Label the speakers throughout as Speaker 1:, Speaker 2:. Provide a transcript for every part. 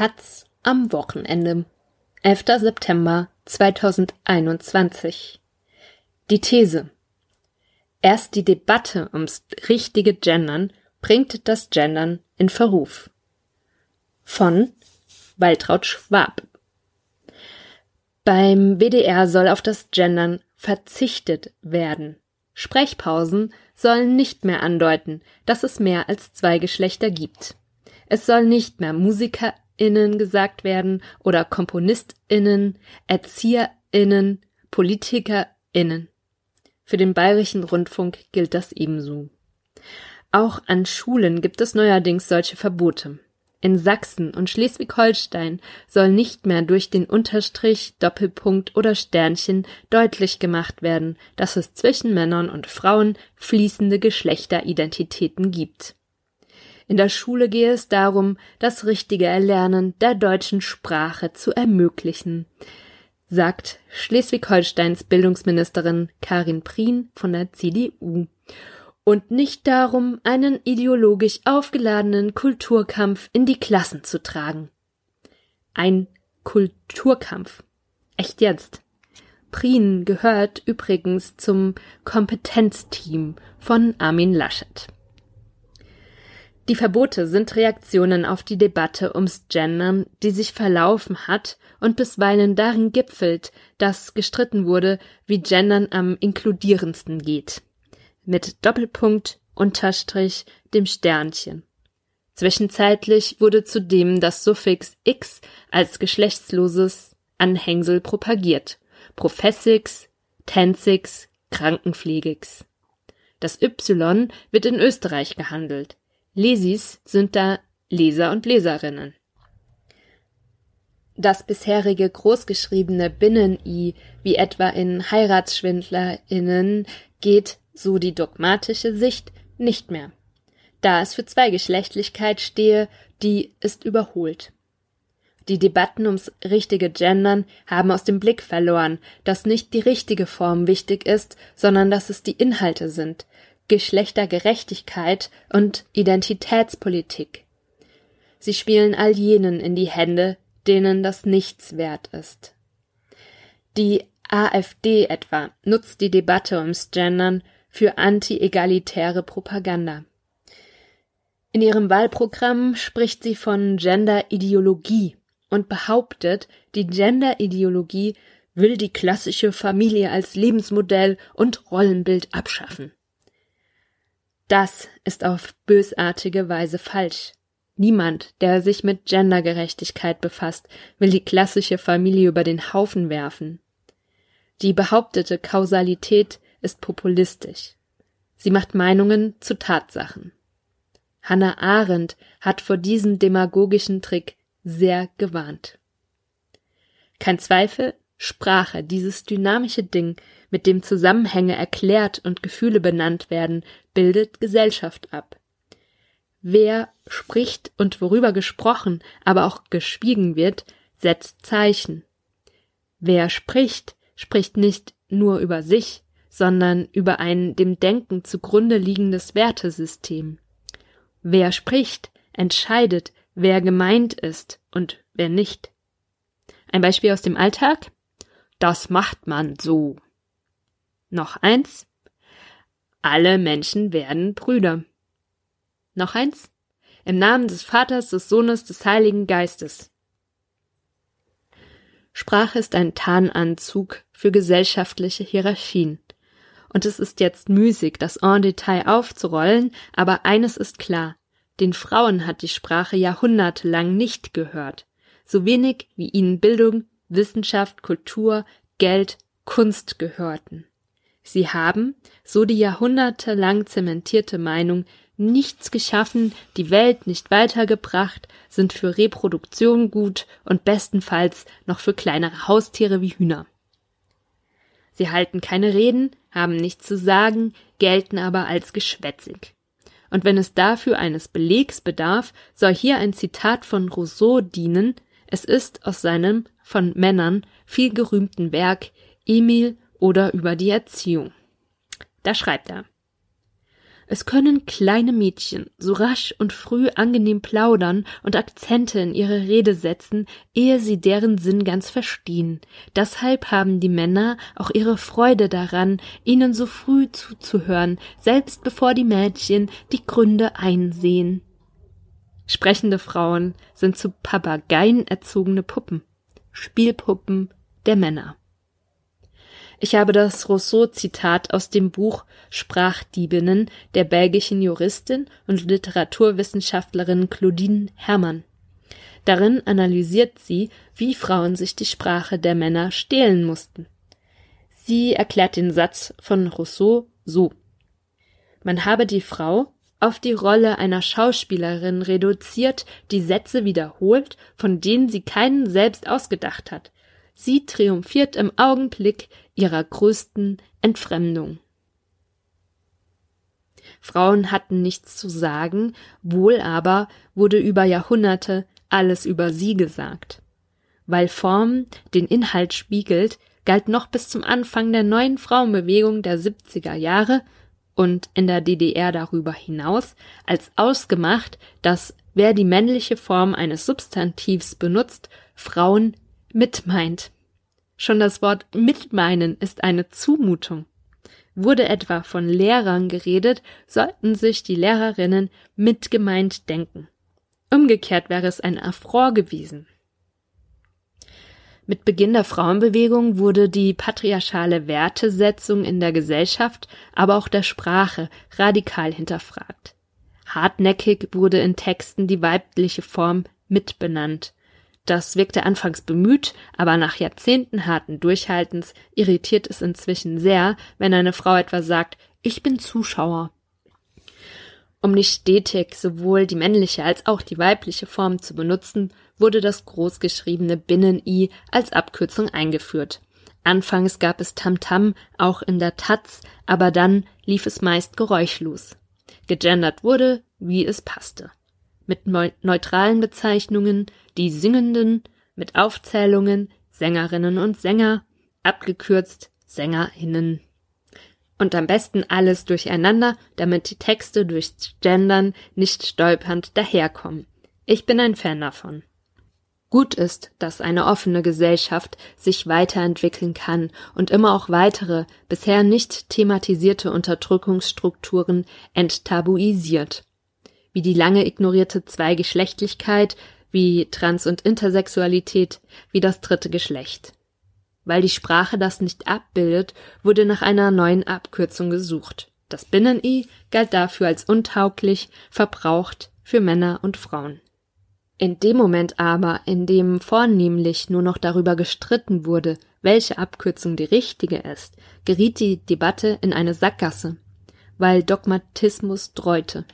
Speaker 1: Taz am Wochenende. 11. September 2021. Die These. Erst die Debatte ums richtige Gendern bringt das Gendern in Verruf. Von Waltraud Schwab. Beim WDR soll auf das Gendern verzichtet werden. Sprechpausen sollen nicht mehr andeuten, dass es mehr als zwei Geschlechter gibt. Es soll nicht mehr MusikerInnen gesagt werden oder KomponistInnen, ErzieherInnen, PolitikerInnen. Für den bayerischen Rundfunk gilt das ebenso. Auch an Schulen gibt es neuerdings solche Verbote. In Sachsen und Schleswig-Holstein soll nicht mehr durch den Unterstrich, Doppelpunkt oder Sternchen deutlich gemacht werden, dass es zwischen Männern und Frauen fließende Geschlechteridentitäten gibt. In der Schule gehe es darum, das richtige Erlernen der deutschen Sprache zu ermöglichen, sagt Schleswig-Holsteins Bildungsministerin Karin Prien von der CDU. Und nicht darum, einen ideologisch aufgeladenen Kulturkampf in die Klassen zu tragen. Ein Kulturkampf. Echt jetzt. Prien gehört übrigens zum Kompetenzteam von Armin Laschet. Die Verbote sind Reaktionen auf die Debatte ums Gendern, die sich verlaufen hat und bisweilen darin gipfelt, dass gestritten wurde, wie Gendern am inkludierendsten geht. Mit Doppelpunkt, Unterstrich, dem Sternchen. Zwischenzeitlich wurde zudem das Suffix x als geschlechtsloses Anhängsel propagiert. Professix, Tensix, Krankenpflegix. Das Y wird in Österreich gehandelt. Lesis sind da Leser und Leserinnen. Das bisherige großgeschriebene Binnen-I, wie etwa in HeiratsschwindlerInnen, geht, so die dogmatische Sicht, nicht mehr. Da es für Zweigeschlechtlichkeit stehe, die ist überholt. Die Debatten ums richtige Gendern haben aus dem Blick verloren, dass nicht die richtige Form wichtig ist, sondern dass es die Inhalte sind, Geschlechtergerechtigkeit und Identitätspolitik. Sie spielen all jenen in die Hände, denen das nichts wert ist. Die AfD etwa nutzt die Debatte ums Gendern für anti-egalitäre Propaganda. In ihrem Wahlprogramm spricht sie von Genderideologie und behauptet, die Genderideologie will die klassische Familie als Lebensmodell und Rollenbild abschaffen. Das ist auf bösartige Weise falsch. Niemand, der sich mit Gendergerechtigkeit befasst, will die klassische Familie über den Haufen werfen. Die behauptete Kausalität ist populistisch. Sie macht Meinungen zu Tatsachen. Hannah Arendt hat vor diesem demagogischen Trick sehr gewarnt. Kein Zweifel, Sprache, dieses dynamische Ding, mit dem Zusammenhänge erklärt und Gefühle benannt werden, bildet Gesellschaft ab. Wer spricht und worüber gesprochen, aber auch geschwiegen wird, setzt Zeichen. Wer spricht, spricht nicht nur über sich, sondern über ein dem Denken zugrunde liegendes Wertesystem. Wer spricht, entscheidet, wer gemeint ist und wer nicht. Ein Beispiel aus dem Alltag? Das macht man so. Noch eins. Alle Menschen werden Brüder. Noch eins. Im Namen des Vaters, des Sohnes, des Heiligen Geistes. Sprache ist ein Tarnanzug für gesellschaftliche Hierarchien. Und es ist jetzt müßig, das en Detail aufzurollen, aber eines ist klar. Den Frauen hat die Sprache jahrhundertelang nicht gehört. So wenig wie ihnen Bildung, Wissenschaft, Kultur, Geld, Kunst gehörten. Sie haben, so die jahrhundertelang zementierte Meinung, nichts geschaffen, die Welt nicht weitergebracht, sind für Reproduktion gut und bestenfalls noch für kleinere Haustiere wie Hühner. Sie halten keine Reden, haben nichts zu sagen, gelten aber als geschwätzig. Und wenn es dafür eines Belegs bedarf, soll hier ein Zitat von Rousseau dienen, es ist aus seinem von Männern viel gerühmten Werk Emil oder über die Erziehung. Da schreibt er Es können kleine Mädchen so rasch und früh angenehm plaudern und Akzente in ihre Rede setzen, ehe sie deren Sinn ganz verstehen. Deshalb haben die Männer auch ihre Freude daran, ihnen so früh zuzuhören, selbst bevor die Mädchen die Gründe einsehen. Sprechende Frauen sind zu Papageien erzogene Puppen, Spielpuppen der Männer. Ich habe das Rousseau-Zitat aus dem Buch Sprachdiebinnen der belgischen Juristin und Literaturwissenschaftlerin Claudine Hermann. Darin analysiert sie, wie Frauen sich die Sprache der Männer stehlen mussten. Sie erklärt den Satz von Rousseau so. Man habe die Frau auf die Rolle einer Schauspielerin reduziert, die Sätze wiederholt, von denen sie keinen selbst ausgedacht hat, Sie triumphiert im Augenblick ihrer größten Entfremdung. Frauen hatten nichts zu sagen, wohl aber wurde über Jahrhunderte alles über sie gesagt. Weil Form den Inhalt spiegelt, galt noch bis zum Anfang der neuen Frauenbewegung der 70er Jahre und in der DDR darüber hinaus als ausgemacht, dass wer die männliche Form eines Substantivs benutzt, Frauen mitmeint. Schon das Wort mitmeinen ist eine Zumutung. Wurde etwa von Lehrern geredet, sollten sich die Lehrerinnen mitgemeint denken. Umgekehrt wäre es ein Affront gewesen. Mit Beginn der Frauenbewegung wurde die patriarchale Wertesetzung in der Gesellschaft, aber auch der Sprache radikal hinterfragt. Hartnäckig wurde in Texten die weibliche Form mitbenannt. Das wirkte anfangs bemüht, aber nach Jahrzehnten harten Durchhaltens irritiert es inzwischen sehr, wenn eine Frau etwa sagt, ich bin Zuschauer. Um nicht stetig sowohl die männliche als auch die weibliche Form zu benutzen, wurde das großgeschriebene Binnen-I als Abkürzung eingeführt. Anfangs gab es Tamtam -Tam auch in der Taz, aber dann lief es meist geräuschlos. Gegendert wurde, wie es passte mit neutralen Bezeichnungen, die Singenden, mit Aufzählungen, Sängerinnen und Sänger, abgekürzt SängerInnen. Und am besten alles durcheinander, damit die Texte durchs Gendern nicht stolpernd daherkommen. Ich bin ein Fan davon. Gut ist, dass eine offene Gesellschaft sich weiterentwickeln kann und immer auch weitere, bisher nicht thematisierte Unterdrückungsstrukturen enttabuisiert wie die lange ignorierte Zweigeschlechtlichkeit, wie Trans- und Intersexualität, wie das dritte Geschlecht. Weil die Sprache das nicht abbildet, wurde nach einer neuen Abkürzung gesucht. Das Binnen-I galt dafür als untauglich, verbraucht für Männer und Frauen. In dem Moment aber, in dem vornehmlich nur noch darüber gestritten wurde, welche Abkürzung die richtige ist, geriet die Debatte in eine Sackgasse, weil Dogmatismus dreute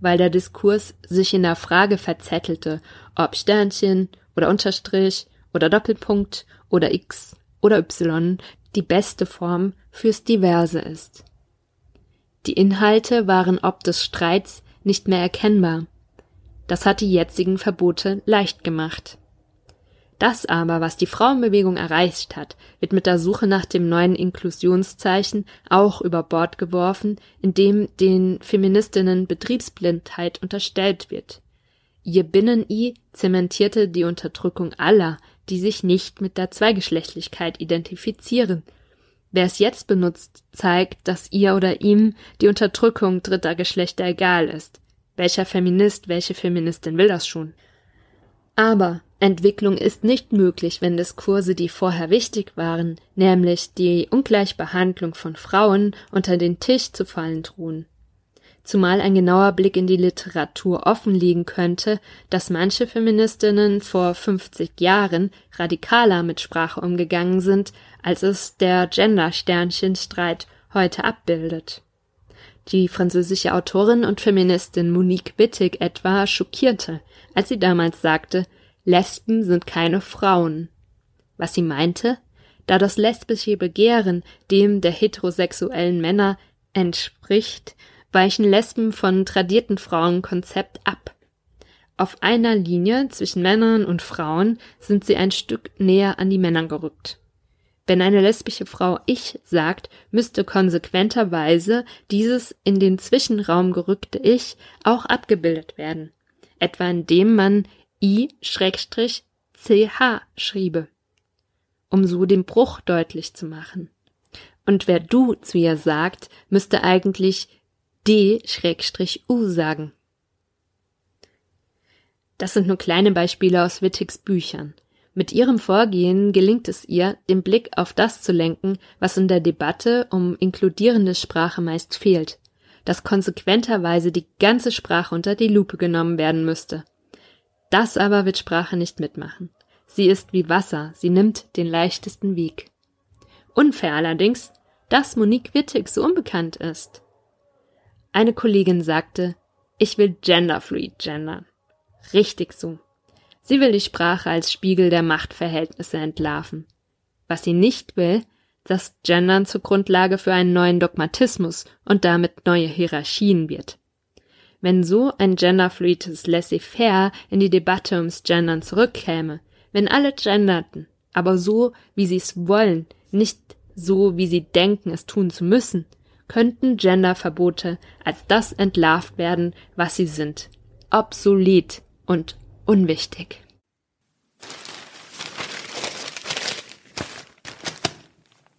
Speaker 1: weil der Diskurs sich in der Frage verzettelte, ob Sternchen oder Unterstrich oder Doppelpunkt oder X oder Y die beste Form fürs Diverse ist. Die Inhalte waren ob des Streits nicht mehr erkennbar. Das hat die jetzigen Verbote leicht gemacht. Das aber, was die Frauenbewegung erreicht hat, wird mit der Suche nach dem neuen Inklusionszeichen auch über Bord geworfen, indem den Feministinnen Betriebsblindheit unterstellt wird. Ihr Binnen-I zementierte die Unterdrückung aller, die sich nicht mit der Zweigeschlechtlichkeit identifizieren. Wer es jetzt benutzt, zeigt, dass ihr oder ihm die Unterdrückung dritter Geschlechter egal ist. Welcher Feminist, welche Feministin will das schon? Aber Entwicklung ist nicht möglich, wenn Diskurse, die vorher wichtig waren, nämlich die Ungleichbehandlung von Frauen, unter den Tisch zu fallen drohen. Zumal ein genauer Blick in die Literatur offenlegen könnte, dass manche Feministinnen vor 50 Jahren radikaler mit Sprache umgegangen sind, als es der Gender-Sternchen-Streit heute abbildet. Die französische Autorin und Feministin Monique Wittig etwa schockierte, als sie damals sagte, Lesben sind keine Frauen. Was sie meinte? Da das lesbische Begehren dem der heterosexuellen Männer entspricht, weichen Lesben von tradierten Frauenkonzept ab. Auf einer Linie zwischen Männern und Frauen sind sie ein Stück näher an die Männer gerückt. Wenn eine lesbische Frau ich sagt, müsste konsequenterweise dieses in den Zwischenraum gerückte Ich auch abgebildet werden, etwa indem man i-ch schriebe, um so den Bruch deutlich zu machen. Und wer du zu ihr sagt, müsste eigentlich d-u sagen. Das sind nur kleine Beispiele aus Wittigs Büchern. Mit ihrem Vorgehen gelingt es ihr, den Blick auf das zu lenken, was in der Debatte um inkludierende Sprache meist fehlt, dass konsequenterweise die ganze Sprache unter die Lupe genommen werden müsste. Das aber wird Sprache nicht mitmachen. Sie ist wie Wasser, sie nimmt den leichtesten Weg. Unfair allerdings, dass Monique Wittig so unbekannt ist. Eine Kollegin sagte, ich will genderfluid gendern. Richtig so. Sie will die Sprache als Spiegel der Machtverhältnisse entlarven. Was sie nicht will, dass Gendern zur Grundlage für einen neuen Dogmatismus und damit neue Hierarchien wird. Wenn so ein genderfluides Laissez-faire in die Debatte ums Gendern zurückkäme, wenn alle genderten, aber so, wie sie es wollen, nicht so, wie sie denken, es tun zu müssen, könnten Genderverbote als das entlarvt werden, was sie sind. Obsolet und unwichtig.